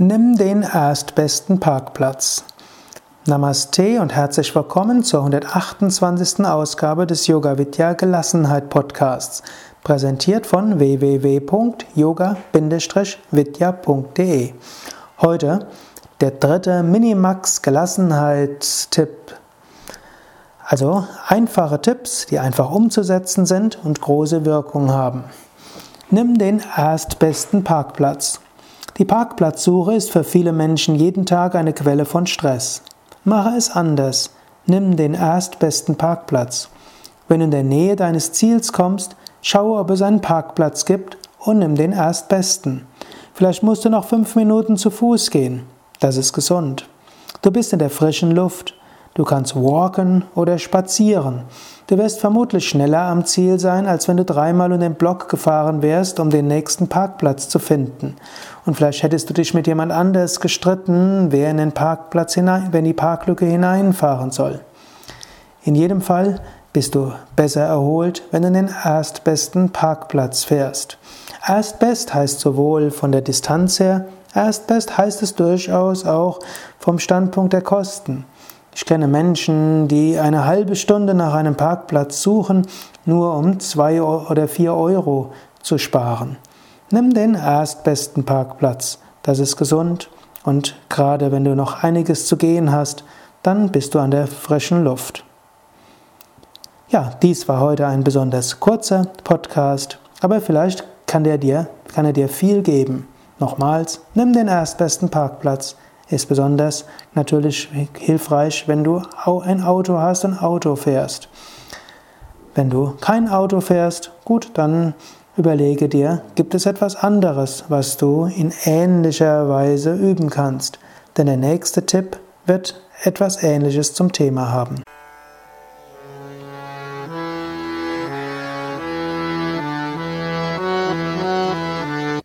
Nimm den erstbesten Parkplatz. Namaste und herzlich willkommen zur 128. Ausgabe des Yoga Vidya Gelassenheit Podcasts, präsentiert von www.yoga-vidya.de. Heute der dritte Minimax Gelassenheitstipp. Also einfache Tipps, die einfach umzusetzen sind und große Wirkung haben. Nimm den erstbesten Parkplatz. Die Parkplatzsuche ist für viele Menschen jeden Tag eine Quelle von Stress. Mache es anders. Nimm den erstbesten Parkplatz. Wenn du in der Nähe deines Ziels kommst, schaue, ob es einen Parkplatz gibt und nimm den erstbesten. Vielleicht musst du noch fünf Minuten zu Fuß gehen. Das ist gesund. Du bist in der frischen Luft. Du kannst walken oder spazieren. Du wirst vermutlich schneller am Ziel sein, als wenn du dreimal um den Block gefahren wärst, um den nächsten Parkplatz zu finden. Und vielleicht hättest du dich mit jemand anders gestritten, wer in den Parkplatz hinein, wer in die Parklücke hineinfahren soll. In jedem Fall bist du besser erholt, wenn du den erstbesten Parkplatz fährst. Erstbest heißt sowohl von der Distanz her, erstbest heißt es durchaus auch vom Standpunkt der Kosten. Ich kenne Menschen, die eine halbe Stunde nach einem Parkplatz suchen, nur um zwei oder vier Euro zu sparen. Nimm den erstbesten Parkplatz. Das ist gesund und gerade wenn du noch einiges zu gehen hast, dann bist du an der frischen Luft. Ja, dies war heute ein besonders kurzer Podcast, aber vielleicht kann, der dir, er dir viel geben. Nochmals, nimm den erstbesten Parkplatz ist besonders natürlich hilfreich, wenn du ein Auto hast und Auto fährst. Wenn du kein Auto fährst, gut, dann überlege dir, gibt es etwas anderes, was du in ähnlicher Weise üben kannst. Denn der nächste Tipp wird etwas Ähnliches zum Thema haben.